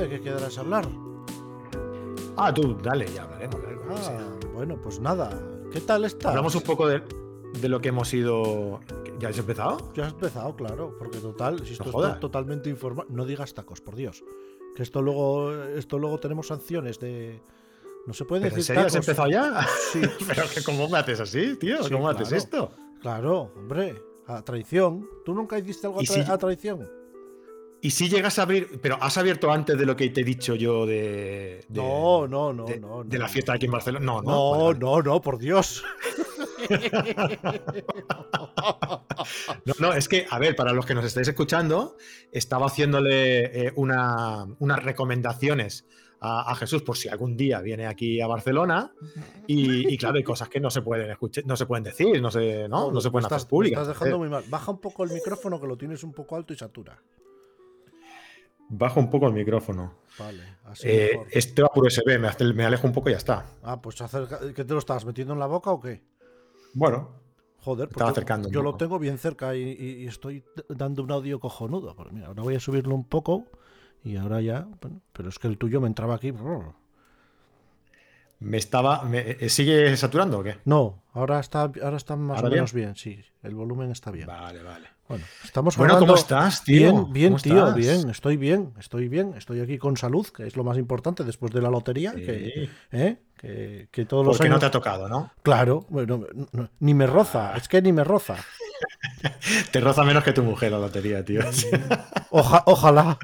de qué quedarás a hablar. Ah, tú, dale, ya hablaremos. Ah, bueno, pues nada. ¿Qué tal estás? Hablamos un poco de, de lo que hemos ido. ¿Ya has empezado? Ya has empezado, claro, porque total, si esto No está totalmente informado, no digas tacos, por Dios. Que esto luego, esto luego tenemos sanciones de, no se puede ¿Pero ¿En decir serio has tacos. empezado ya? Sí, ¿Pero que cómo me haces así, tío? Sí, ¿Cómo haces claro. esto? claro, hombre, a traición. ¿Tú nunca hiciste algo a, ¿Y tra- si- a traición? Y si llegas a abrir. Pero has abierto antes de lo que te he dicho yo de. de- No, no, no, de, no, de la fiesta aquí en Barcelona. No, no. No, vale, vale. no, no, por Dios. No, no, es que, a ver, para los que nos estáis escuchando, estaba haciéndole eh, una- unas recomendaciones a, a Jesús por si algún día viene aquí a Barcelona. Y, y claro, hay cosas que no se pueden escuchar, no se pueden decir, no se, ¿no? No se pueden estás, hacer públicas. estás dejando Eh, muy mal. Baja un poco el micrófono que lo tienes un poco alto y satura. Bajo un poco el micrófono. Vale, así Eh, este va por USB, me, alejo un poco y ya está. Ah, pues acerca... ¿qué te lo estabas metiendo en la boca o qué? Bueno, Joder, Estaba porque acercando yo lo tengo bien cerca y, estoy dando un audio cojonudo. Pues mira, ahora voy a subirlo un poco y ahora ya, bueno, pero es que el tuyo me entraba aquí. me estaba. me- eh, ¿Sigue saturando o qué? No, ahora está, ahora está más ¿Ahora o bien? menos bien? sí, el volumen está bien. Vale, vale. Bueno, estamos Bueno, ¿cómo estás, tío? Bien, bien, ¿Cómo tío, estás? bien, estoy bien, estoy bien, estoy aquí con salud, que es lo más importante después de la lotería, Sí. que, ¿eh? que, que todos los Porque no años... te ha tocado, ¿no? Claro, bueno, no, ni me roza, es que ni me roza. Te roza menos que tu mujer la lotería, tío. Oja- ojalá.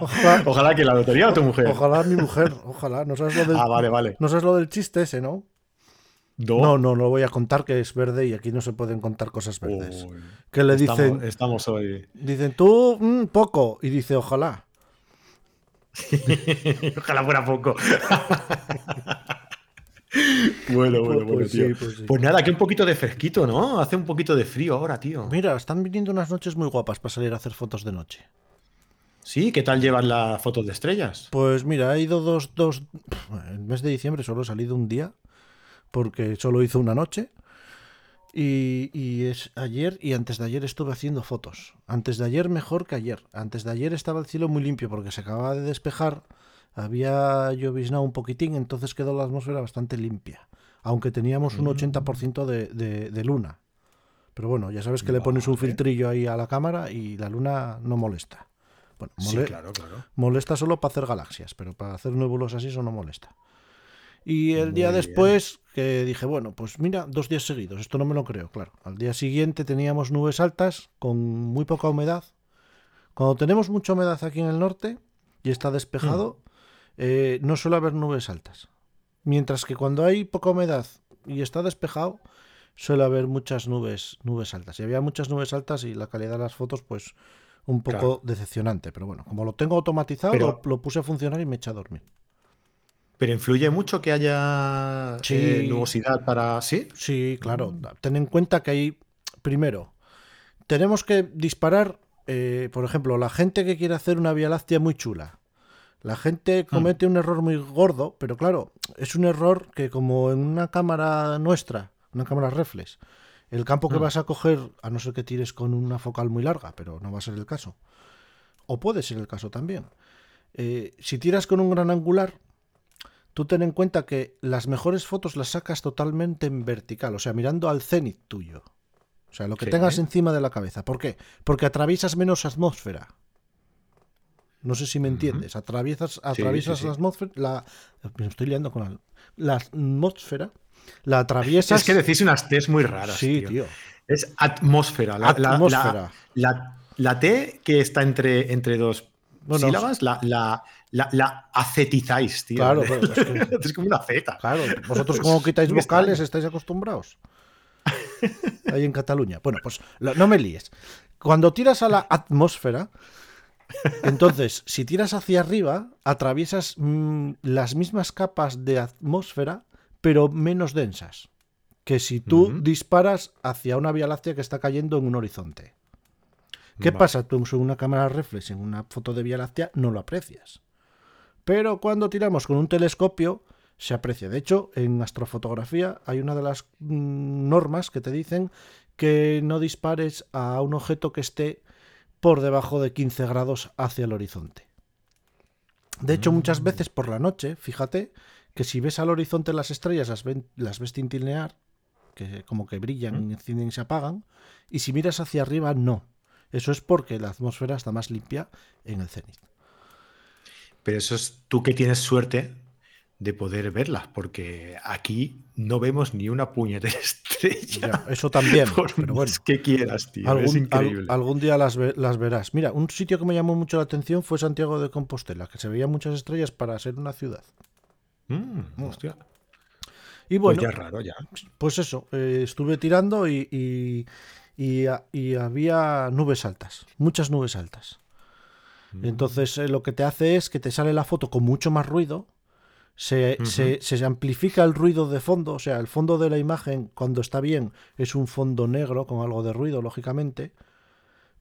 Ojalá, Ojalá que la lotería o tu mujer. ojalá mi mujer, ojalá. ¿No sabes lo del, Ah, vale, vale. no sabes lo del chiste ese, no? Do- No, no, no lo voy a contar que es verde y aquí no se pueden contar cosas verdes. Uy, Que le estamos, dicen, estamos hoy. dicen tú, mm, poco, y dice, ojalá. Ojalá fuera poco. bueno, bueno, bueno, pues tío. sí, pues sí. Pues nada, aquí un poquito de fresquito, ¿no? Hace un poquito de frío ahora, tío. Mira, están viniendo unas noches muy guapas para salir a hacer fotos de noche. Sí, ¿qué tal llevas las fotos de estrellas? Pues mira, he ido dos, dos. El mes de diciembre solo he salido un día, porque solo hizo una noche. Y, y es ayer y antes de ayer estuve haciendo fotos. Antes de ayer mejor que ayer. Antes de ayer estaba el cielo muy limpio porque se acababa de despejar. Había lloviznado un poquitín, entonces quedó la atmósfera bastante limpia. Aunque teníamos un 80% de, de- de luna. Pero bueno, ya sabes que le pones un filtrillo ahí a la cámara y la luna no molesta. Bueno, Sí, claro, claro. Molesta solo para hacer galaxias, pero para hacer nebulosas así eso no molesta. Y el día después que dije, bueno, pues mira, dos días seguidos, esto no me lo creo, claro. Al día siguiente teníamos nubes altas con muy poca humedad. Cuando tenemos mucha humedad aquí en el norte y está despejado, eh, no suele haber nubes altas. Mientras que cuando hay poca humedad y está despejado, suele haber muchas nubes, nubes altas. Y había muchas nubes altas y la calidad de las fotos, pues un poco Claro. decepcionante. Pero bueno, como lo tengo automatizado, Pero- lo, lo puse a funcionar y me eché a dormir. Pero influye mucho que haya Sí. eh, nubosidad para. ¿Sí? Sí, claro. Ten en cuenta que hay, primero, tenemos que disparar, eh, por ejemplo, la gente que quiere hacer una Vía Láctea muy chula. La gente comete un error muy gordo, pero claro, es un error que como en una cámara nuestra, una cámara reflex, el campo que Mm. vas a coger, a no ser que tires con una focal muy larga, pero no va a ser el caso, o puede ser el caso también. Eh, si tiras con un gran angular, tú ten en cuenta que las mejores fotos las sacas totalmente en vertical, o sea, mirando al cenit tuyo. O sea, lo que Sí. tengas encima de la cabeza. ¿Por qué? Porque atraviesas menos atmósfera. No sé si me entiendes. Atraviesas, atraviesas sí. la atmósfera. La, me estoy liando con la, la atmósfera. La atraviesas. Es que decís unas T's muy raras. Sí, tío. tío. Es atmósfera. La, Atmósfera. La T que está entre, entre dos Bueno, sílabas, la, la, acetizáis, tío. Claro, pero es que- es como una Z. Claro, vosotros como quitáis vocales estáis acostumbrados. Ahí en Cataluña. Bueno, pues no me líes. Cuando tiras a la atmósfera, entonces, si tiras hacia arriba, atraviesas mm, las mismas capas de atmósfera, pero menos densas. Que si tú disparas hacia una vía láctea que está cayendo en un horizonte. ¿Qué Vale. pasa? Tú en una cámara reflex, en una foto de vía láctea, no lo aprecias. Pero cuando tiramos con un telescopio, se aprecia. De hecho, en astrofotografía hay una de las mm, normas que te dicen que no dispares a un objeto que esté por debajo de 15 grados hacia el horizonte. De hecho, muchas veces por la noche, fíjate, que si ves al horizonte las estrellas las, las ves tintinear, que como que brillan, encienden y se apagan, y si miras hacia arriba, no. Eso es porque la atmósfera está más limpia en el cenit. Pero eso es tú que tienes suerte de poder verlas, porque aquí no vemos ni una puñetera estrella. eso también. pero bueno, que quieras, tío. Algún, es increíble. algún día las, las, verás. Mira, un sitio que me llamó mucho la atención fue Santiago de Compostela, que se veían muchas estrellas para ser una ciudad. Mm, hostia. Y bueno, pues ya raro, ya. Pues eso, eh, estuve tirando y, y, y, había nubes altas, muchas nubes altas. Entonces eh, lo que te hace es que te sale la foto con mucho más ruido se, se, amplifica el ruido de fondo, o sea, el fondo de la imagen cuando está bien es un fondo negro con algo de ruido, lógicamente,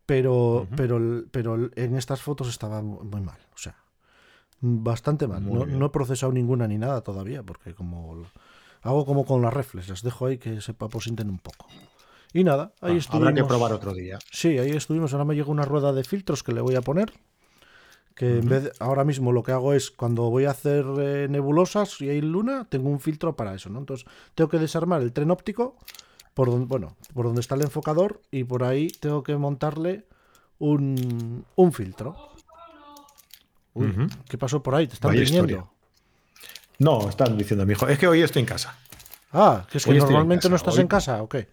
pero, pero, pero en estas fotos estaba muy mal, o sea, bastante mal. No, he procesado ninguna ni nada todavía, porque como hago como con las reflex, las dejo ahí que se aposenten un poco. Y nada, ahí estuvimos. Ah, habrá que probar otro día. Sí, ahí estuvimos. Ahora me llega una rueda de filtros que le voy a poner que en vez ahora mismo lo que hago es cuando voy a hacer eh, nebulosas y hay luna, tengo un filtro para eso, ¿no? Entonces tengo que desarmar el tren óptico por donde, bueno, por donde está el enfocador y por ahí tengo que montarle un, un filtro. ¿Qué pasó por ahí? ¿Te están riñendo? No, están diciendo mi hijo. Es que hoy estoy en casa. Ah, que es que normalmente no estás en casa, ¿o qué?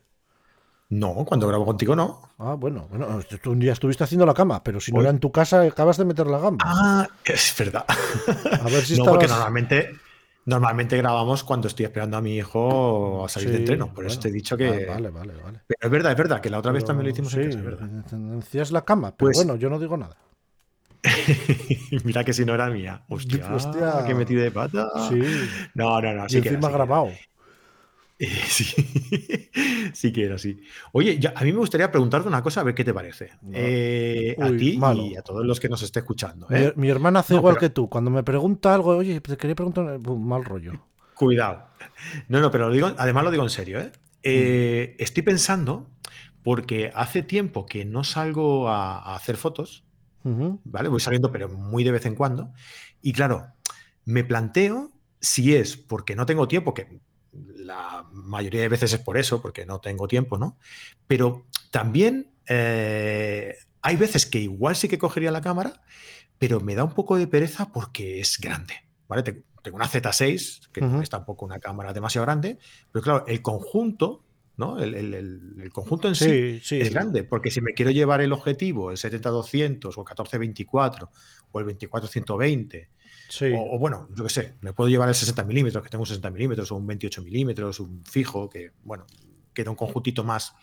No, cuando grabo contigo no. Ah, bueno, bueno, tú un día estuviste haciendo la cama, pero si no era en tu casa, acabas de meter la gamba. Ah, es verdad. A ver si no, porque normalmente, normalmente grabamos cuando estoy esperando a mi hijo a salir de entreno. Por eso te he dicho que. Vale, vale, vale. Pero es verdad, es verdad, que la otra vez también lo hicimos en casa, es verdad. La cama, pero pues bueno, yo no digo nada. Mira que si no era mía. Hostia, Hostia. que metí de pata. Sí. No, no, no. Sí y encima grabado. sí, sí que era así. Oye, a mí me gustaría preguntarte una cosa, a ver qué te parece. Eh, a ti y a todos los que nos esté escuchando. ¿eh? Mi, hermana hace igual que tú. Cuando me pregunta algo, oye, te quería preguntar, mal rollo. Cuidado. No, no, pero lo digo, además lo digo en serio. ¿eh? Mm. Estoy pensando, porque hace tiempo que no salgo a, hacer fotos, ¿vale? Voy saliendo, pero muy de vez en cuando. Y claro, me planteo si es porque no tengo tiempo, que la mayoría de veces es por eso, porque no tengo tiempo, ¿no? Pero también eh, hay veces que igual sí que cogería la cámara, pero me da un poco de pereza porque es grande, ¿vale? Tengo una Z6, que no es tampoco una cámara demasiado grande, pero claro, el conjunto, ¿no? El, conjunto en sí, es grande, porque si me quiero llevar el objetivo, el 70-200 o el 14-24 o el 24-120 o, bueno, yo qué sé, me puedo llevar el 60 milímetros, que tengo un 60 milímetros, o un 28 milímetros, un fijo, que, bueno, queda un conjuntito más,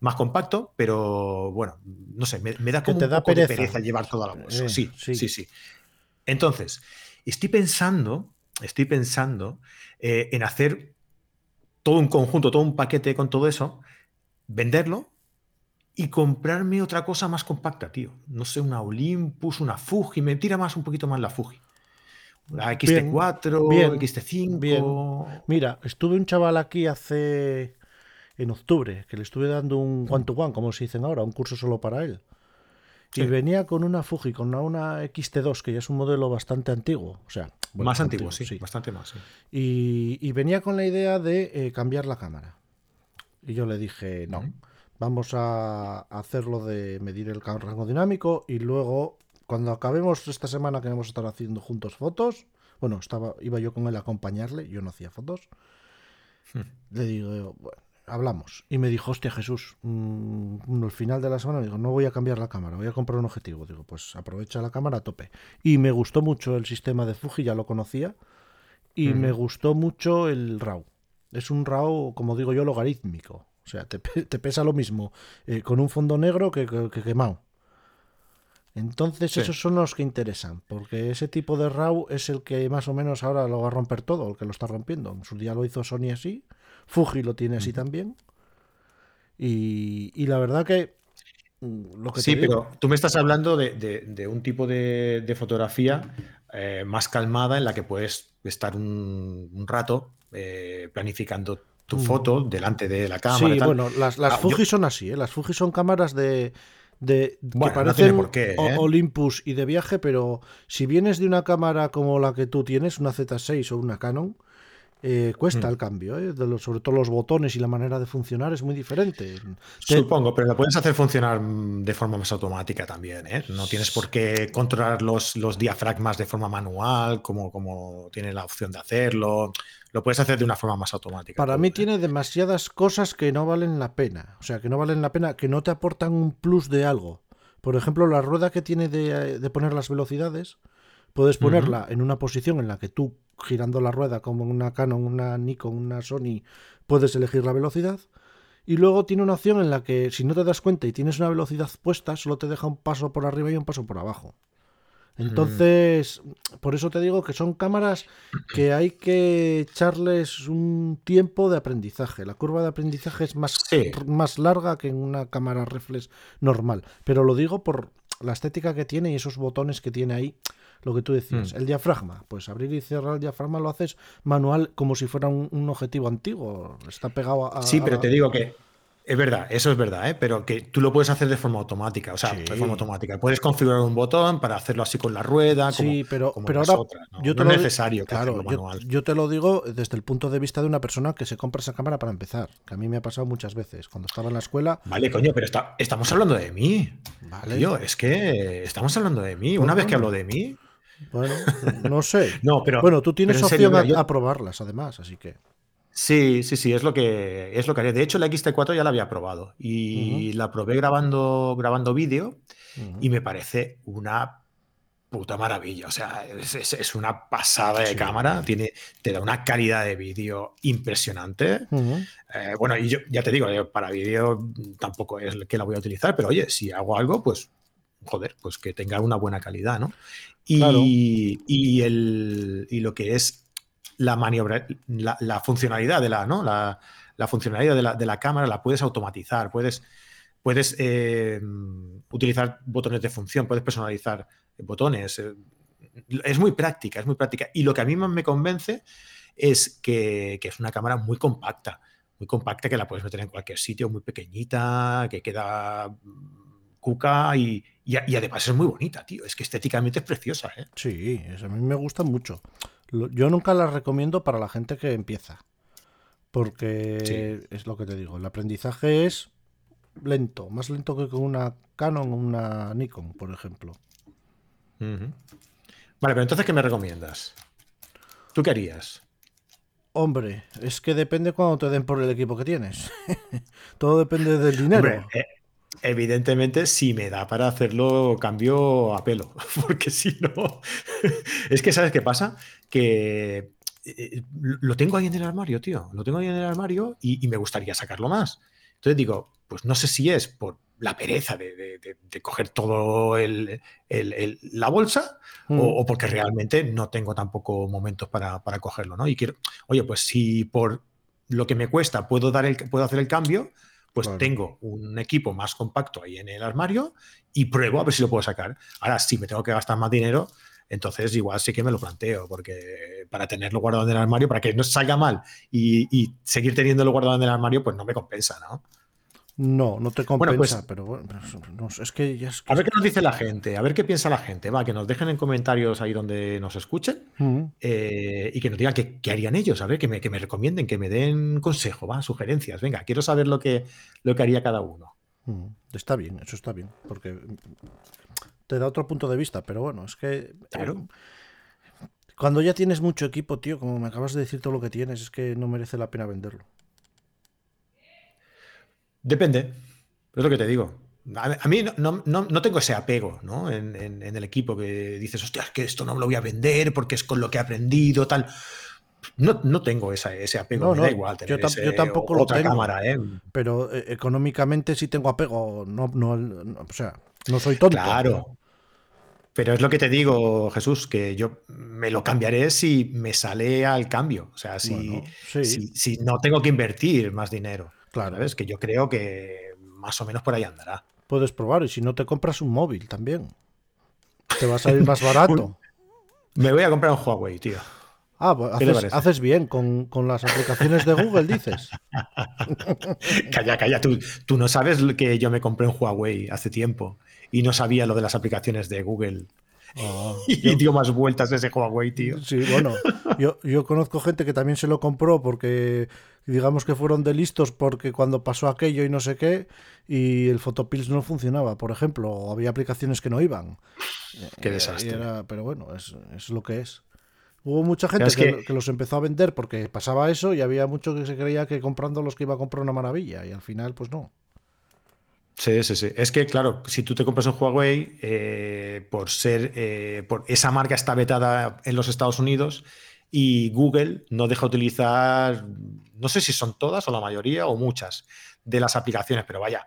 más compacto, pero bueno, no sé, me, da como te un da poco pereza. de pereza llevar toda la bolsa. sí, sí, sí, sí, Entonces, estoy pensando, estoy pensando eh, en hacer todo un conjunto, todo un paquete con todo eso, venderlo y comprarme otra cosa más compacta, tío. No sé, una Olympus, una Fuji, me tira más un poquito más la Fuji. La XT4, XT5. Mira, estuve un chaval aquí hace. en octubre, que le estuve dando un one-to-one, como se dicen ahora, un curso solo para él. Y venía con una Fuji, con una, XT2, que ya es un modelo bastante antiguo. O sea, más antiguo, sí, bastante más. Y, venía con la idea de eh, cambiar la cámara. Y yo le dije, no, vamos a hacerlo de medir el rango dinámico y luego cuando acabemos esta semana que vamos a estar haciendo juntos fotos, bueno, estaba, iba yo con él a acompañarle, yo no hacía fotos, hmm. le digo, bueno, hablamos. Y me dijo, hostia Jesús, mm, al final de la semana, digo, no voy a cambiar la cámara, voy a comprar un objetivo. Digo, pues aprovecha la cámara a tope. Y me gustó mucho el sistema de Fuji, ya lo conocía, y me gustó mucho el RAW. Es un RAW, como digo yo, logarítmico. O sea, te, pesa lo mismo eh, con un fondo negro que quemado. Entonces esos son los que interesan, porque ese tipo de RAW es el que más o menos ahora lo va a romper todo, el que lo está rompiendo. En su día lo hizo Sony así, Fuji lo tiene así también. Y, la verdad que... Mm, lo que sí, pero tú me estás hablando de, un tipo de, fotografía eh, más calmada en la que puedes estar un, rato eh, planificando tu mm. foto delante de la cámara. Sí, bueno, las, las ah, Fuji son así, ¿eh? las Fuji son cámaras de de Bueno, que parecen por qué, ¿eh? Olympus y de viaje, pero si vienes de una cámara como la que tú tienes, una Z6 o una Canon, eh, cuesta Mm. el cambio, ¿eh? De los- sobre todo los botones y la manera de funcionar es muy diferente. Te- Supongo, pero lo puedes hacer funcionar mm, de forma más automática también, ¿eh? No tienes por qué controlar los, los diafragmas de forma manual, como, como tiene la opción de hacerlo. Lo puedes hacer de una forma más automática. Para mí ¿eh? tiene demasiadas cosas que no valen la pena. O sea, que no valen la pena, que no te aportan un plus de algo. Por ejemplo, la rueda que tiene de, de poner las velocidades, puedes ponerla en una posición en la que tú, girando la rueda como una Canon, una Nikon, una Sony, puedes elegir la velocidad. Y luego tiene una opción en la que, si no te das cuenta y tienes una velocidad puesta, solo te deja un paso por arriba y un paso por abajo. Entonces, por eso te digo que son cámaras que hay que echarles un tiempo de aprendizaje. La curva de aprendizaje es más, Sí. más larga que en una cámara reflex normal. Pero lo digo por la estética que tiene y esos botones que tiene ahí. Lo que tú decías, Mm. el diafragma, pues abrir y cerrar el diafragma lo haces manual como si fuera un, un objetivo antiguo. Está pegado a. Sí, a pero te digo que es verdad, eso es verdad, ¿eh? pero que tú lo puedes hacer de forma automática, o sea, Sí. de forma automática. Puedes configurar un botón para hacerlo así con la rueda, como, Sí, pero, como pero las ahora otras, ¿no? yo te No lo es necesario claro, yo, manual. yo te lo digo desde el punto de vista de una persona que se compra esa cámara para empezar, que a mí me ha pasado muchas veces. Cuando estaba en la escuela, Vale, coño, pero está- estamos hablando de mí. Vale. Tío, es que estamos hablando de mí. Pues Una vez que hablo de mí. bueno, no sé. No, pero. bueno, tú tienes serio, opción mira, a, yo- a probarlas, además, así que. Sí, sí, sí, es lo que es lo que haría. De hecho, la XT4 ya la había probado y la probé grabando, grabando vídeo y me parece una puta maravilla. O sea, es, es- es una pasada de Sí. cámara. Tiene, te da una calidad de vídeo impresionante. Eh, bueno, y yo ya te digo, para vídeo tampoco es que la voy a utilizar, pero oye, si hago algo, pues joder, pues que tenga una buena calidad, ¿no? Y, Claro. y, el, y lo que es la maniobra, la, la funcionalidad de la, ¿no? La, la funcionalidad de la, de la cámara la puedes automatizar, puedes, puedes eh, utilizar botones de función, puedes personalizar botones. eh, Es muy práctica, es muy práctica. Y lo que a mí más me convence es que, que es una cámara muy compacta, muy compacta que la puedes meter en cualquier sitio, muy pequeñita, que queda cuca y, y, y además es muy bonita, tío. Es que estéticamente es preciosa, ¿eh? Sí, es- a mí me gusta mucho. Yo nunca las recomiendo para la gente que empieza. Porque es lo que te digo, el aprendizaje es lento, más lento que con una Canon o una Nikon, por ejemplo. Vale, pero entonces, ¿qué me recomiendas? ¿Tú qué harías? Hombre, es que depende cuando te den por el equipo que tienes. Todo depende del dinero. Hombre, eh, evidentemente, si me da para hacerlo, cambio a pelo. Porque si no. es que, ¿sabes qué pasa? Que eh, lo tengo ahí en el armario, tío. Lo tengo ahí en el armario y, y me gustaría sacarlo más. Entonces digo, pues no sé si es por la pereza de, de- de- de coger todo el, el- el- la bolsa Mm. o, o porque realmente no tengo tampoco momentos para, para cogerlo, ¿no? Y quiero, oye, pues si por lo que me cuesta puedo, dar el, puedo hacer el cambio, pues Claro. tengo un equipo más compacto ahí en el armario y pruebo a ver si lo puedo sacar. Ahora, si me tengo que gastar más dinero, entonces igual sí que me lo planteo, porque para tenerlo guardado en el armario, para que no salga mal y, y seguir teniéndolo guardado en el armario, pues no me compensa, ¿no? No, no te Bueno, compensa, pues- pero bueno, no es que ya es que- A ver qué nos dice la gente, a ver qué piensa la gente. Va, que nos dejen en comentarios ahí donde nos escuchen. Mm. eh, y que nos digan qué, qué harían ellos, a ver, que me, que me recomienden, que me den consejo, va, sugerencias. Venga, quiero saber lo que, lo que haría cada uno. Mm, Está bien, eso está bien, porque te da otro punto de vista, pero bueno, es que Claro. eh, cuando ya tienes mucho equipo, tío, como me acabas de decir todo lo que tienes, es que no merece la pena venderlo. Depende, es lo que te digo. A, mí no, no- no- tengo ese apego ¿no? En, en- en el equipo que dices, hostia, es que esto no me lo voy a vender porque es con lo que he aprendido, tal. No, no tengo esa- ese apego, No, me no, da igual tener yo tam- ese- yo tampoco lo tengo. cámara, ¿eh? Pero eh, económicamente sí tengo apego, no, no, no, o sea, no soy tonto. Claro. Pero es lo que te digo, Jesús, que yo me lo cambiaré si me sale al cambio. O sea, si, Bueno, sí, si, si no tengo que invertir más dinero. Claro. ¿Sabes? Que yo creo que más o menos por ahí andará. Puedes probar y si no te compras un móvil también. Te va a salir más barato. Me voy a comprar un Huawei, tío. Ah, pues ¿Qué te haces, bien con, con las aplicaciones de Google, dices. Calla, calla, tú, tú no sabes que yo me compré un Huawei hace tiempo y no sabía lo de las aplicaciones de Google. Ah, Y dio más vueltas ese Huawei, tío. Sí, bueno, yo, yo conozco gente que también se lo compró porque, digamos que fueron de listos porque cuando pasó aquello y no sé qué, y el Photopills no funcionaba, por ejemplo, o había aplicaciones que no iban. Qué Y desastre. era- pero bueno, es, es lo que es. Hubo mucha gente Es que, que- que los empezó a vender porque pasaba eso y había mucho que se creía que comprando los que iba a comprar una maravilla y al final pues no. Sí, sí, sí. Es que, claro, si tú te compras un Huawei, eh, por ser, eh, por esa marca está vetada en los Estados Unidos y Google no deja utilizar, no sé si son todas o la mayoría o muchas de las aplicaciones, pero vaya,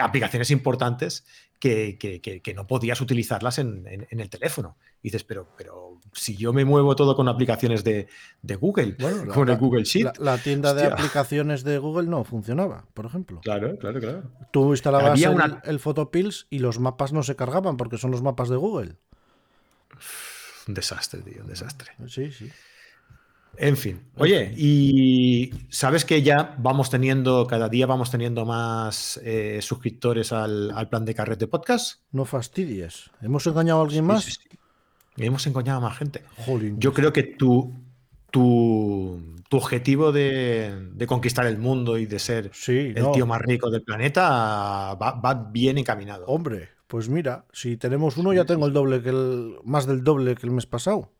aplicaciones importantes que, que- que- que no podías utilizarlas en, en- en el teléfono. Y dices, pero, pero si yo me muevo todo con aplicaciones de, de Google, Bueno, la- con el Google Sheet. La, la tienda de aplicaciones de Google no funcionaba, por ejemplo. Claro, claro, claro. Tú instalabas Había el, una- el Photopills y los mapas no se cargaban porque son los mapas de Google. Un desastre, tío, un desastre. Sí, sí. En fin, oye, y sabes que ya vamos teniendo, cada día vamos teniendo más eh, suscriptores al, al plan de carrete podcast. No fastidies. ¿Hemos engañado a alguien más? Sí, sí, sí. Y hemos engañado a más gente. Jolín. Yo creo que tu, tu, tu objetivo de, de conquistar el mundo y de ser Sí, el no. tío más rico del planeta va, va bien encaminado. Hombre, pues mira, si tenemos uno ya tengo el doble que el más del doble que el mes pasado.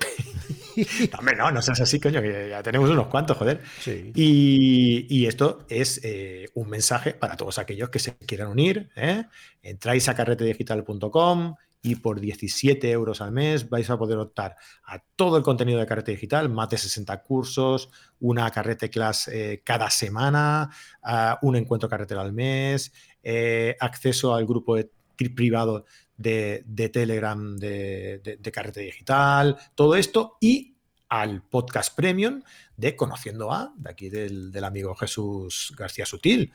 Hombre, no, no seas así, coño, que ya tenemos unos cuantos, joder. Sí. Y, y esto es eh, un mensaje para todos aquellos que se quieran unir. ¿eh? Entráis a carretedigital.com y por 17 euros al mes vais a poder optar a todo el contenido de Carrete Digital, más de 60 cursos, una carrete class eh, cada semana, a un encuentro carretero al mes, eh, acceso al grupo de- privado de, de Telegram de, de- de Carrete Digital, todo esto y al podcast premium de Conociendo a, de aquí del, del amigo Jesús García Sutil.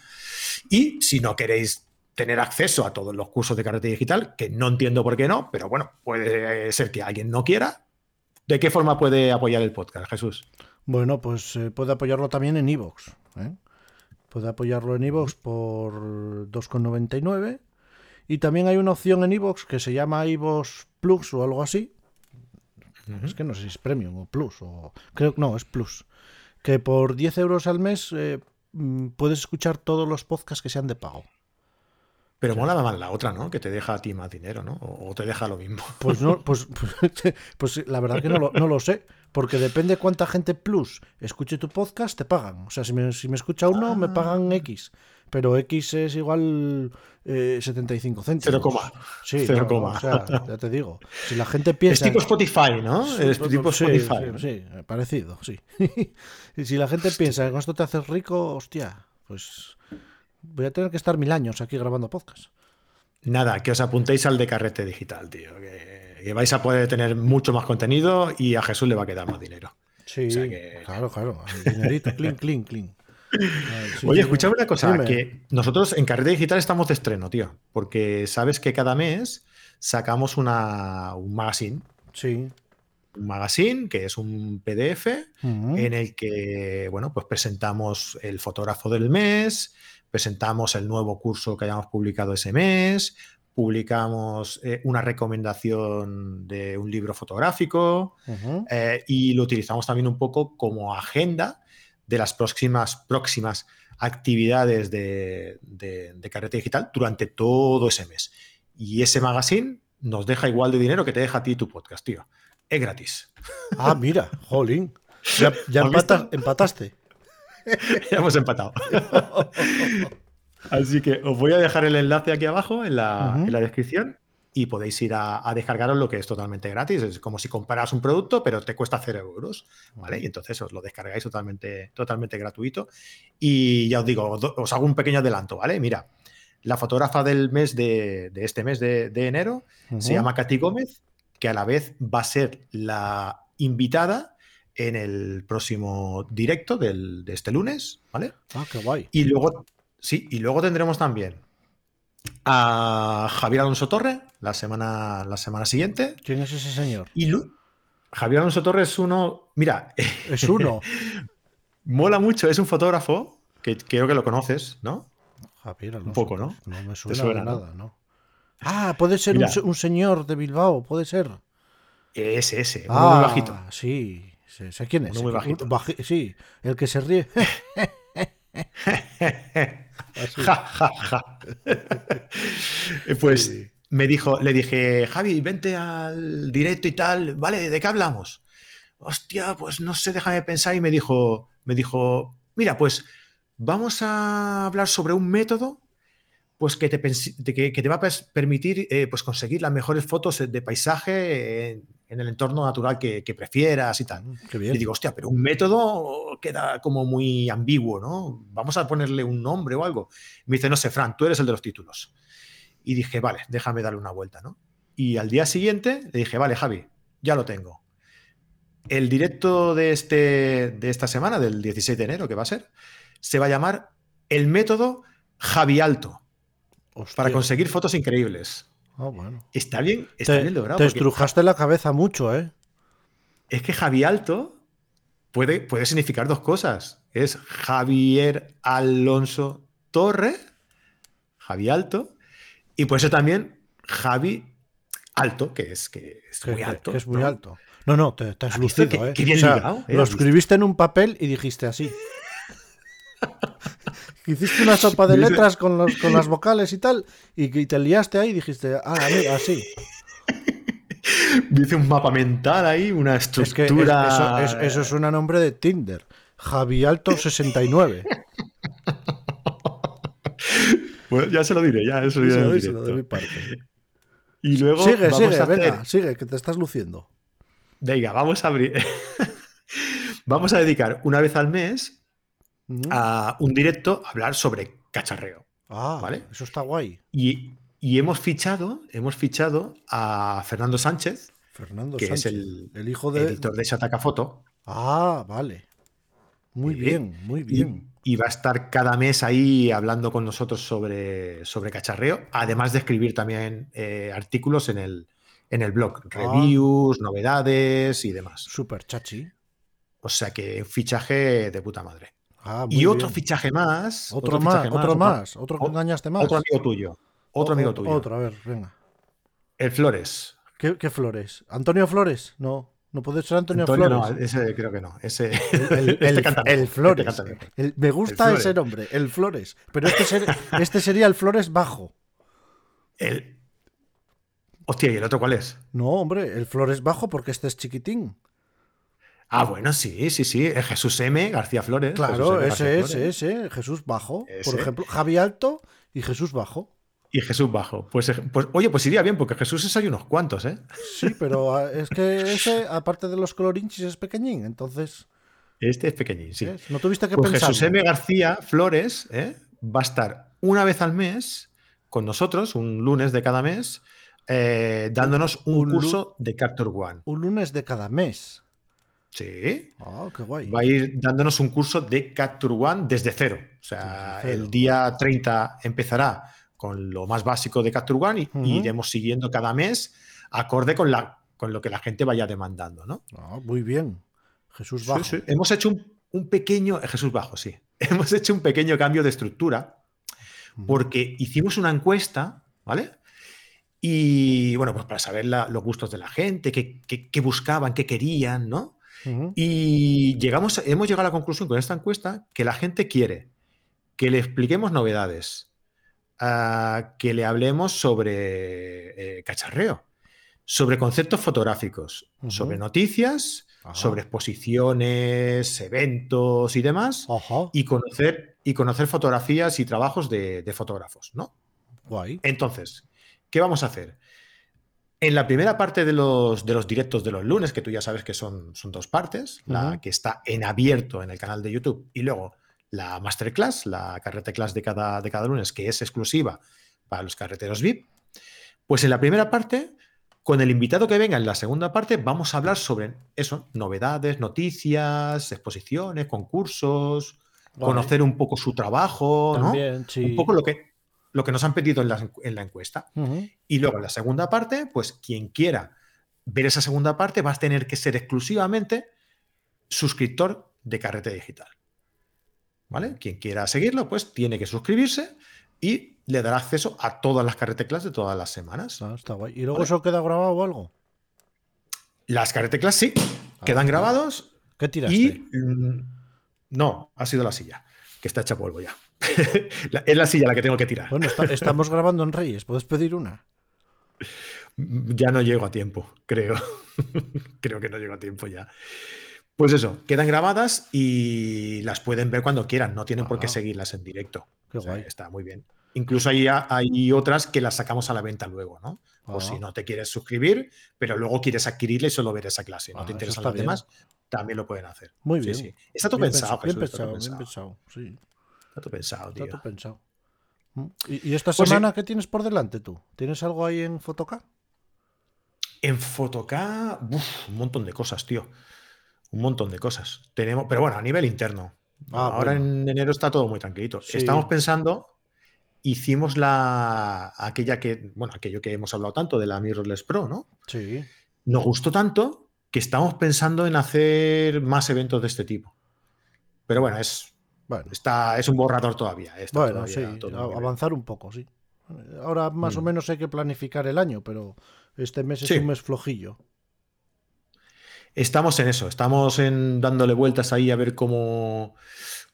Y si no queréis tener acceso a todos los cursos de Carrete Digital, que no entiendo por qué no, pero bueno, puede ser que alguien no quiera, ¿de qué forma puede apoyar el podcast, Jesús? Bueno, pues eh, puede apoyarlo también en iVoox. ¿eh? Puede apoyarlo en iVoox por 2,99. Y también hay una opción en iVoox que se llama iVoox Plus o algo así. Es que no sé si es Premium o Plus. O... Creo que no, es Plus. Que por 10 euros al mes eh, mm, puedes escuchar todos los podcasts que sean de pago. Pero mola más la otra, ¿no? Que te deja a ti más dinero, ¿no? O te deja lo mismo. Pues no, pues, pues, pues la verdad que no lo, no lo sé. Porque depende cuánta gente plus escuche tu podcast, te pagan. O sea, si me, si me escucha uno, me pagan X. Pero X es igual eh, 75 céntimos. Cero coma. Sí, Cero no, coma. O sea, ya te digo. Si la gente Es piensa. tipo Spotify, ¿no? Es tipo sí, Spotify. sí, parecido, sí. y si la gente piensa que con esto te haces rico, hostia, pues voy a tener que estar mil años aquí grabando podcast. Nada, que os apuntéis al de carrete digital, tío. Que, que vais a poder tener mucho más contenido y a Jesús le va a quedar más dinero. Sí, O sea que- claro, claro. el dinerito, clean, clean, clean. Oye, escúchame una cosa, dime. que nosotros en Carrete Digital estamos de estreno, tío, porque sabes que cada mes sacamos una, un magazine, Sí. un magazine que es un PDF en el que, bueno, pues presentamos el fotógrafo del mes, presentamos el nuevo curso que hayamos publicado ese mes, publicamos eh, una recomendación de un libro fotográfico, eh, y lo utilizamos también un poco como agenda de las próximas, próximas actividades de, de, de Carrete Digital durante todo ese mes. Y ese magazine nos deja igual de dinero que te deja a ti tu podcast, tío. Es gratis. Ah, mira, jolín. Ya, empataste. ya hemos empatado. Así que os voy a dejar el enlace aquí abajo en la, en la descripción y podéis ir a, a descargaros lo que es totalmente gratis. Es como si comparas un producto, pero te cuesta 0 euros. ¿vale? Y entonces os lo descargáis totalmente, totalmente gratuito. Y ya os digo, os, hago un pequeño adelanto, ¿vale? Mira, la fotógrafa del mes de, de este mes de, de enero se llama Katy Gómez, que a la vez va a ser la invitada en el próximo directo del- de este lunes, ¿vale? Ah, qué guay. Y luego, sí, y luego tendremos también a Javier Alonso Torre la semana, la semana siguiente. ¿Quién es ese señor? Y Lu- Javier Alonso Torres, uno. Mira. Es uno. mola mucho, es un fotógrafo que creo que lo conoces, ¿no? Javier Alonso. Un poco, ¿no? No me suena, suena, de ¿no? nada, ¿no? Ah, puede ser un, señor de Bilbao, puede ser. Ese, ese, uno Ah, muy bajito. sí, sé, sé quién es. Uno muy bajito. baji- sí, el que se ríe. Ja, ja, ja. pues Sí. me dijo, le dije, Javi, vente al directo y tal, ¿vale? ¿De qué hablamos? Hostia, pues no sé, déjame pensar. Y me dijo, me dijo, mira, pues vamos a hablar sobre un método pues que te, que, que te va a permitir eh, pues conseguir las mejores fotos de paisaje en, en el entorno natural que, que prefieras y tal. Mm, Qué bien. Y digo, hostia, pero un método queda como muy ambiguo, ¿no? Vamos a ponerle un nombre o algo. Me dice, no sé, Fran, tú eres el de los títulos. Y dije, vale, déjame darle una vuelta, ¿no? Y al día siguiente le dije, vale, Javi, ya lo tengo. El directo de, este, de esta semana, del 16 de enero, que va a ser, se va a llamar El método Javi Alto, Hostia. para conseguir fotos increíbles. Ah, bueno. Está bien, está Te, bien logrado. te estrujaste la cabeza mucho, ¿eh? es que Javi Alto puede, puede significar dos cosas. Es Javier Alonso Torre, Javi Alto, y por eso también Javi Alto, que es, que es muy que- alto. que es muy ¿no? alto. No, no, te, te has ¿Has visto lucido, ¿eh? qué bien O sea, ligado, eh? lo escribiste en un papel y dijiste así. Hiciste una sopa de letras con, los, con las vocales y tal, y, te liaste ahí y dijiste, ah, mira, así. Dice un mapa mental ahí, una Es que es- estructura. eso, es- eso suena nombre de Tinder. Javi Alto 69. Bueno, ya se lo diré, ya eso lo diré de mi directo. parte. Y luego Sigue, vamos sigue, a hacer- venga, sigue, que te estás luciendo. Venga, vamos a abrir. vamos a dedicar una vez al mes A un directo a hablar sobre cacharreo. Ah, ¿vale? eso está guay. Y, y hemos fichado, hemos fichado a Fernando Sánchez, Fernando que es el el hijo de... editor de Shataka Foto, Ah, vale. Muy Sí. bien, muy bien. y va a estar cada mes ahí hablando con nosotros sobre, sobre cacharreo, además de escribir también eh, artículos en el, en el blog, Ah. reviews, novedades y demás. Súper chachi. O sea que un fichaje de puta madre. Ah, Y otro bien. fichaje más. Otro, más, fichaje otro más, otro que engañaste más. Otro amigo tuyo. Otro amigo tuyo. Otro, a ver, venga. El Flores. ¿Qué, qué Flores? ¿Antonio Flores? No, no puede ser Antonio, Antonio, no, Flores. ese creo que no. Ese, El, este canta el Flores. este. El- me gusta Flores. ese nombre, el Flores. Pero este, ser- este sería el Flores bajo. El- Hostia, ¿y el otro cuál es? No, hombre, el Flores bajo porque este es chiquitín. Ah, bueno, sí, sí, sí. Jesús M. García Flores. Claro, ese, García ese, Flores. ese. Jesús bajo. Por ejemplo, Javi Alto y Jesús bajo. Y Jesús Bajo. Pues, pues, oye, pues iría bien, porque Jesús hay unos cuantos, ¿eh? Sí, pero ah, es que ese, aparte de los colorinchis, es pequeñín. Entonces, Este es pequeñín, sí. ¿ves? no tuviste que Pues pensar. Jesús M. García Flores ¿eh? va a estar una vez al mes con nosotros, un lunes de cada mes, eh, dándonos un, Un curso de Capture One. Un lunes de cada mes. Sí. Ah, qué guay. Va a ir dándonos un curso de Capture One desde cero. O sea, cero. el día 30 empezará con lo más básico de Capture One y, iremos siguiendo cada mes acorde con, la, con lo que la gente vaya demandando, ¿no? Ah, muy bien. Jesús bajo. sí. Hemos hecho un, un pequeño, Jesús Bajo, sí. Hemos hecho un pequeño cambio de estructura porque hicimos una encuesta, ¿vale? Y bueno, pues para saber la- los gustos de la gente, qué, qué- qué buscaban, qué querían, ¿no? Y llegamos, hemos llegado a la conclusión con esta encuesta que la gente quiere que le expliquemos novedades, ah, que le hablemos sobre eh, cacharreo, sobre conceptos fotográficos, sobre noticias, Ajá. sobre exposiciones, eventos y demás, Ajá. y conocer, y conocer fotografías y trabajos de, de fotógrafos, ¿no? Guay. Entonces, ¿qué vamos a hacer? En la primera parte de los, de los directos de los lunes, que tú ya sabes que son, son dos partes, la que está en abierto en el canal de YouTube y luego la masterclass, la carrete class de cada, de cada lunes, que es exclusiva para los carreteros VIP, pues en la primera parte, con el invitado que venga en la segunda parte, vamos a hablar sobre eso, novedades, noticias, exposiciones, concursos, conocer un poco su trabajo, ¿no? Sí. un poco lo que, lo que nos han pedido en la, en la encuesta. Y luego en la segunda parte, pues quien quiera ver esa segunda parte, vas a tener que ser exclusivamente suscriptor de Carrete Digital. ¿Vale? Quien quiera seguirlo, pues tiene que suscribirse y le dará acceso a todas las Carrete Class de todas las semanas. Ah, está guay. ¿Y luego eso queda grabado o algo? Las Carrete Class sí, Ah, quedan grabados. ¿Qué tiraste? Y mm, no, ha sido la silla, que está hecha polvo ya. Es la silla la que tengo que tirar. Bueno, está- estamos grabando en Reyes. ¿Puedes pedir una? Ya no llego a tiempo, creo. creo que no llego a tiempo ya. Pues eso, quedan grabadas y las pueden ver cuando quieran, no tienen por qué Ah. seguirlas en directo. Qué O sea, guay. está muy bien. Incluso hay, hay otras que las sacamos a la venta luego, ¿no? O Ah. si no te quieres suscribir, pero luego quieres adquirirla y solo ver esa clase, no Ah, te interesan bien. demás, también lo pueden hacer. Muy Sí, bien. sí. Está todo Bien pensado, pens- bien todo pensado, bien pensado. Sí, Está todo pensado, está tío. todo pensado. ¿Mm? ¿Y, y esta Pues sí. semana qué tienes por delante tú? ¿Tienes algo ahí en Fotoca? En Fotoca, uf, un montón de cosas, tío. Un montón de cosas. Tenemos, pero bueno, a nivel interno. Ah, Ahora bueno. en enero está todo muy tranquilito. Sí. Estamos pensando, hicimos la aquella que, bueno, aquello que hemos hablado tanto de la Mirrorless Pro, ¿no? Sí. Nos gustó tanto que estamos pensando en hacer más eventos de este tipo. Pero bueno, es, Bueno, está, es un borrador todavía. está bueno todavía sí. bien. avanzar un poco, sí. Ahora más o Mm. menos hay que planificar el año, pero este mes es Sí. un mes flojillo. Estamos en eso, estamos en dándole vueltas ahí a ver cómo,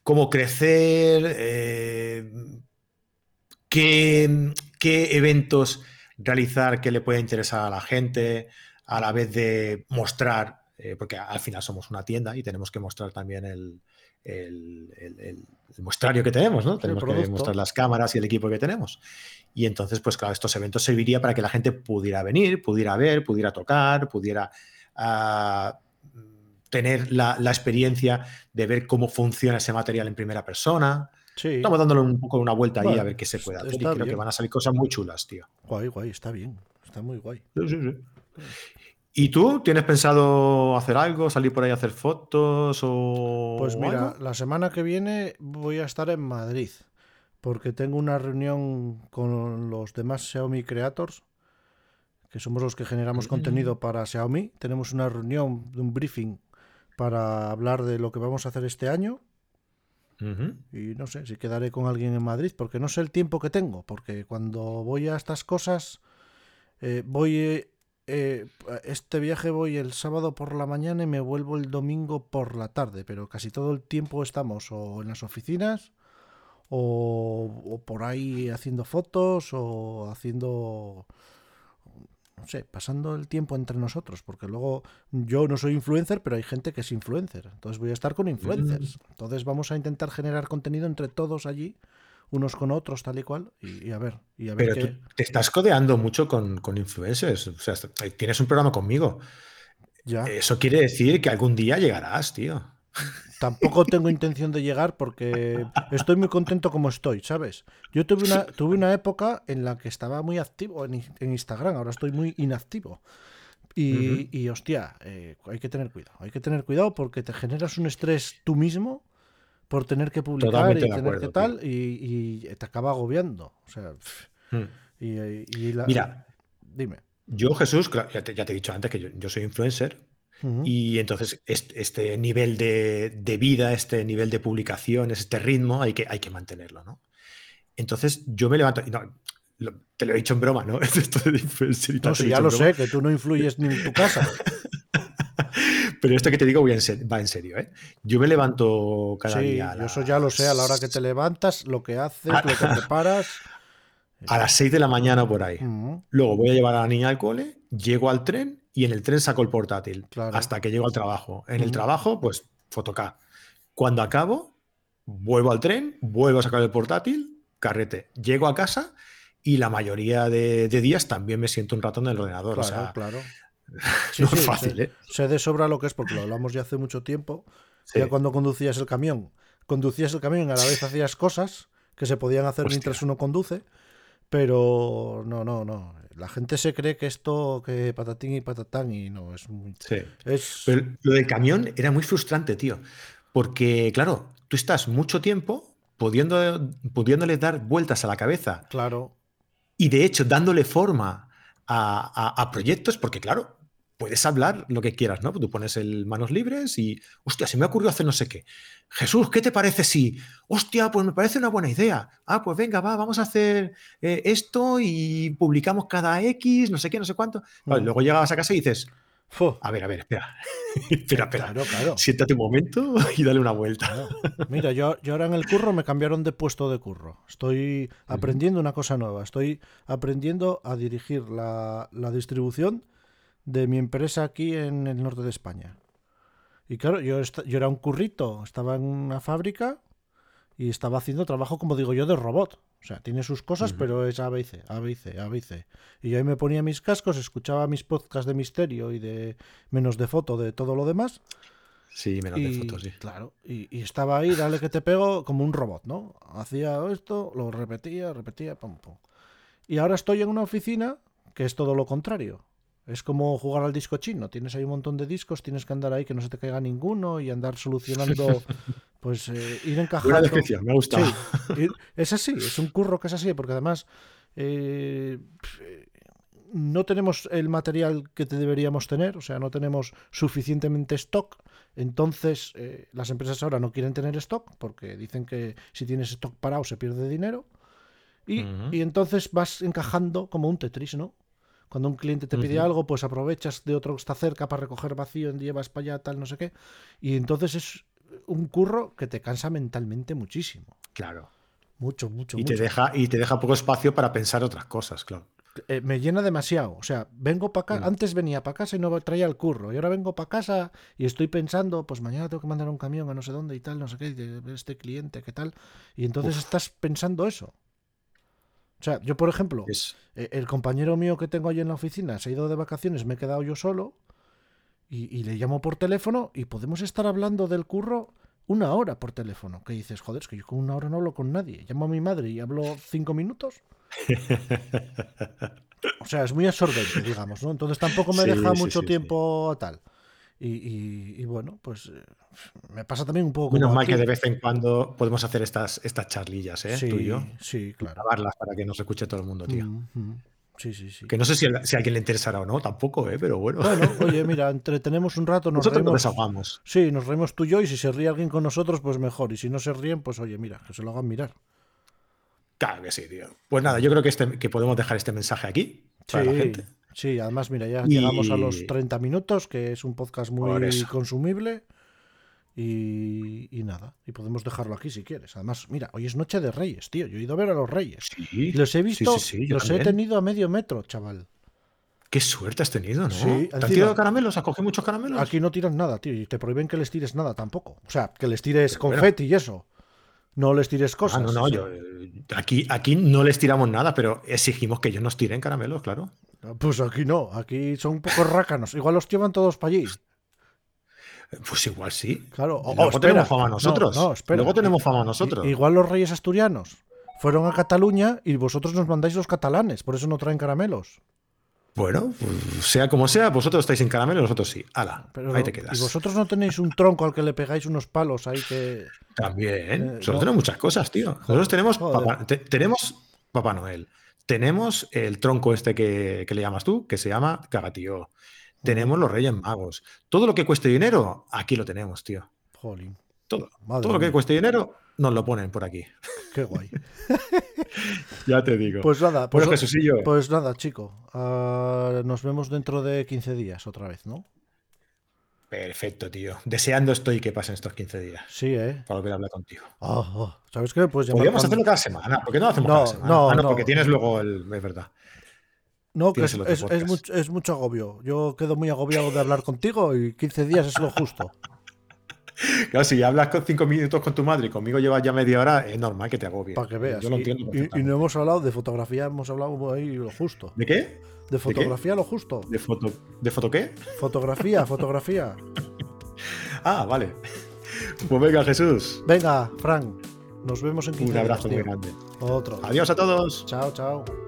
cómo crecer, eh, qué, qué eventos realizar que le pueda interesar a la gente, a la vez de mostrar, eh, porque al final somos una tienda y tenemos que mostrar también el, el- el- el- muestrario que tenemos, ¿no? tenemos que mostrar las cámaras y el equipo que tenemos. Y entonces, pues claro, estos eventos serviría para que la gente pudiera venir, pudiera ver, pudiera tocar, pudiera a tener la, la experiencia de ver cómo funciona ese material en primera persona. Sí. Estamos dándole un poco una vuelta ahí Bueno, a ver qué se puede hacer y creo que bien. van a salir cosas muy chulas, tío. Guay, guay, está bien. Está muy guay. Sí, sí, sí. ¿Y tú tienes pensado hacer algo, salir por ahí a hacer fotos o Pues mira, algo? la semana que viene voy a estar en Madrid porque tengo una reunión con los demás Xiaomi Creators, que somos los que generamos Mm. contenido para Xiaomi. Tenemos una reunión de un briefing para hablar de lo que vamos a hacer este año y no sé si quedaré con alguien en Madrid porque no sé el tiempo que tengo, porque cuando voy a estas cosas eh, voy eh, este viaje voy el sábado por la mañana y me vuelvo el domingo por la tarde, pero casi todo el tiempo estamos o en las oficinas o, o por ahí haciendo fotos o haciendo no sé, pasando el tiempo entre nosotros, porque luego yo no soy influencer, pero hay gente que es influencer, entonces voy a estar con influencers. Entonces vamos a intentar generar contenido entre todos allí, unos con otros, tal y cual, y, y a ver, y a ver Pero qué. tú te estás codeando mucho con, con influencers. O sea, tienes un programa conmigo. Ya. Eso quiere decir que algún día llegarás, tío. Tampoco tengo intención de llegar porque estoy muy contento como estoy, ¿sabes? Yo tuve una, tuve una época en la que estaba muy activo en, en Instagram, ahora estoy muy inactivo. Y, y, hostia, eh, hay que tener cuidado, hay que tener cuidado porque te generas un estrés tú mismo por tener que publicar Totalmente y tener acuerdo, que tal y, y te acaba agobiando. O sea, Mm. y, y- la- Mira, dime. yo, Jesús, ya te, ya te he dicho antes que yo, yo soy influencer y entonces este, este nivel de, de vida, este nivel de publicaciones, este ritmo, hay que, hay que mantenerlo, ¿no? Entonces yo me levanto, y no, lo- te lo he dicho en broma, ¿no? Esto de influencer y tal, No, te si he ya lo broma. sé, que tú no influyes ni en tu casa. Pero esto que te digo voy en ser- va en serio, ¿eh? Yo me levanto cada Sí, día yo eso ya lo sé, a la hora que te levantas, lo que haces, lo que preparas. a las 6 de la mañana por ahí. Luego voy a llevar a la niña al cole, llego al tren y en el tren saco el portátil Claro. hasta que llego al trabajo. En el trabajo, pues fotoca. Cuando acabo, vuelvo al tren, vuelvo a sacar el portátil, carrete. Llego a casa y la mayoría de, de días también me siento un rato en el ordenador. Claro, o sea, claro. No es fácil, sé, ¿eh? sé de sobra lo que es, porque lo hablamos ya hace mucho tiempo. Sí. Ya cuando conducías el camión, conducías el camión y a la vez hacías cosas que se podían hacer Hostia. mientras uno conduce, pero no, no, no. La gente se cree que esto, que patatín y patatán, y no, es muy. Sí. Es, Pero lo del camión era muy frustrante, tío. Porque, claro, tú estás mucho tiempo pudiendo, pudiéndole dar vueltas a la cabeza claro, y, de hecho, dándole forma a, a- a proyectos, porque, claro, puedes hablar lo que quieras, ¿no? Tú pones el manos libres y, hostia, se me ha ocurrido hacer no sé qué. Jesús, ¿qué te parece si? Hostia, pues me parece una buena idea. Ah, pues venga, va, vamos a hacer eh, esto y publicamos cada X, no sé qué, no sé cuánto. Vale, Mm. luego llegabas a casa y dices, a ver, a ver, espera. espera, espera. Claro, claro. Siéntate un momento y dale una vuelta. Claro. Mira, yo, yo ahora en el curro me cambiaron de puesto de curro. Estoy aprendiendo una cosa nueva. Estoy aprendiendo a dirigir la, la distribución de mi empresa aquí en el norte de España. Y claro, yo, yo era un currito, estaba en una fábrica y estaba haciendo trabajo, como digo yo, de robot. O sea, tiene sus cosas, pero es A, B y C, A, B y C, A, B y C. Y yo ahí me ponía mis cascos, escuchaba mis podcasts de misterio y de menos de foto de todo lo demás. Sí, menos de Y, fotos, sí. Claro, y, y estaba ahí, dale que te pego, como un robot, ¿no? Hacía esto, lo repetía, repetía, pum, pum. Y ahora estoy en una oficina que es todo lo contrario. Es como jugar al disco chino. Tienes ahí un montón de discos, tienes que andar ahí que no se te caiga ninguno y andar solucionando, pues eh, ir encajando. Descripción, me ha gustado. Sí, es así, es un curro que es así, porque además eh, no tenemos el material que te deberíamos tener, o sea, no tenemos suficientemente stock. Entonces, eh, las empresas ahora no quieren tener stock porque dicen que si tienes stock parado se pierde dinero. Y, y entonces vas encajando como un Tetris, ¿no? Cuando un cliente te pide algo, pues aprovechas de otro que está cerca para recoger vacío, llevas para allá, tal, no sé qué. Y entonces es un curro que te cansa mentalmente muchísimo. Claro. Mucho, mucho, Y te, mucho. deja, y te deja poco espacio para pensar otras cosas, claro. Eh, me llena demasiado. O sea, vengo para. Mm. Antes venía para casa y no traía el curro. Y ahora vengo para casa y estoy pensando, pues mañana tengo que mandar un camión a no sé dónde y tal, no sé qué, de este cliente, qué tal. Y entonces Uf. estás pensando eso. O sea, yo, por ejemplo, Es, eh, el compañero mío que tengo allí en la oficina se ha ido de vacaciones, me he quedado yo solo y, y le llamo por teléfono y podemos estar hablando del curro una hora por teléfono. Que dices, joder, es que yo con una hora no hablo con nadie. Llamo a mi madre y hablo cinco minutos. O sea, es muy absorbente, digamos, ¿no? Entonces tampoco me Sí, deja sí, mucho sí, tiempo tal. Y, y- y bueno, pues eh, me pasa también un poco menos mal que de vez en cuando podemos hacer estas, estas charlillas, ¿eh? Sí, Tú y yo. sí, claro. Grabarlas para que nos escuche todo el mundo, tío. Mm. Sí, sí, sí. Que no sé si, a- si a alguien le interesará o no, tampoco, ¿eh? Pero bueno. Bueno, oye, mira, entretenemos un rato, nos Nosotros nos reímos. desahogamos. Sí, nos reímos tú y yo, y si se ríe alguien con nosotros, pues mejor. Y si no se ríen, pues oye, mira, que se lo hagan mirar. Claro que sí, tío. Pues nada, yo creo que, este, que podemos dejar este mensaje aquí para la gente. Sí, además, mira, ya Y- llegamos a los 30 minutos, que es un podcast muy consumible. Y, y nada, y podemos dejarlo aquí si quieres. Además, mira, hoy es Noche de Reyes, tío. Yo he ido a ver a los Reyes. Sí. Los he visto, Sí, sí, los he tenido a medio metro, chaval. Qué suerte has tenido, ¿no? Sí, ¿Te han tirado caramelos? ¿Has cogido muchos caramelos? Aquí no tiran nada, tío, y te prohíben que les tires nada tampoco. O sea, que les tires Pero bueno. confeti y eso. No les tires Ah, cosas. no, no, o sea. yo, eh, aquí, aquí no les tiramos nada, pero exigimos que ellos nos tiren caramelos, claro. Pues aquí no, aquí son un poco rácanos. Igual los llevan todos para allí. Pues igual sí. Claro. Luego oh, espera. tenemos fama No, nosotros. No, espera. Luego tenemos fama nosotros. Igual los reyes asturianos fueron a Cataluña y vosotros nos mandáis los catalanes, por eso no traen caramelos. Bueno, pues, sea como sea, vosotros estáis sin caramelo, nosotros sí. Hala, Pero ahí no- te quedas. Y vosotros no tenéis un tronco al que le pegáis unos palos ahí que. También. Eh, Nosotros no. tenemos muchas cosas, tío. Nosotros tenemos joder. Papá, te- tenemos Papá Noel. Tenemos el tronco este que, que le llamas tú, que se llama cagatío. Tenemos los Reyes Magos. Todo lo que cueste dinero, aquí lo tenemos, tío. Jolín, Todo. Madre Todo lo que cueste dinero, nos lo ponen por aquí. qué guay. Ya te digo. Pues nada, pues, bueno, Jesusillo, pues nada, chico. ah, nos vemos dentro de 15 días otra vez, ¿no? Perfecto, tío. Deseando estoy que pasen estos 15 días Sí, ¿eh? para volver a hablar contigo. Ah, ah, ¿Sabes qué? Pues Podríamos cuando- hacerlo cada semana. ¿Por qué no lo hacemos No, cada semana? no, Ah, no. porque tienes luego el. Es verdad. No, que es, es- mucho, es mucho agobio. Yo quedo muy agobiado de hablar contigo y 15 días es lo justo. Claro, si hablas con cinco minutos con tu madre y conmigo llevas ya media hora, es normal que te agobie. Para que veas. Yo lo entiendo. y, no hemos hablado de fotografía, hemos hablado ahí lo justo. ¿De qué? De fotografía lo justo. ¿De foto, ¿De foto qué? Fotografía, fotografía. Ah, vale. Pues venga, Jesús. Venga, Frank, nos vemos en 15 Un abrazo días, muy grande. Otro. Adiós a todos. Chao, chao.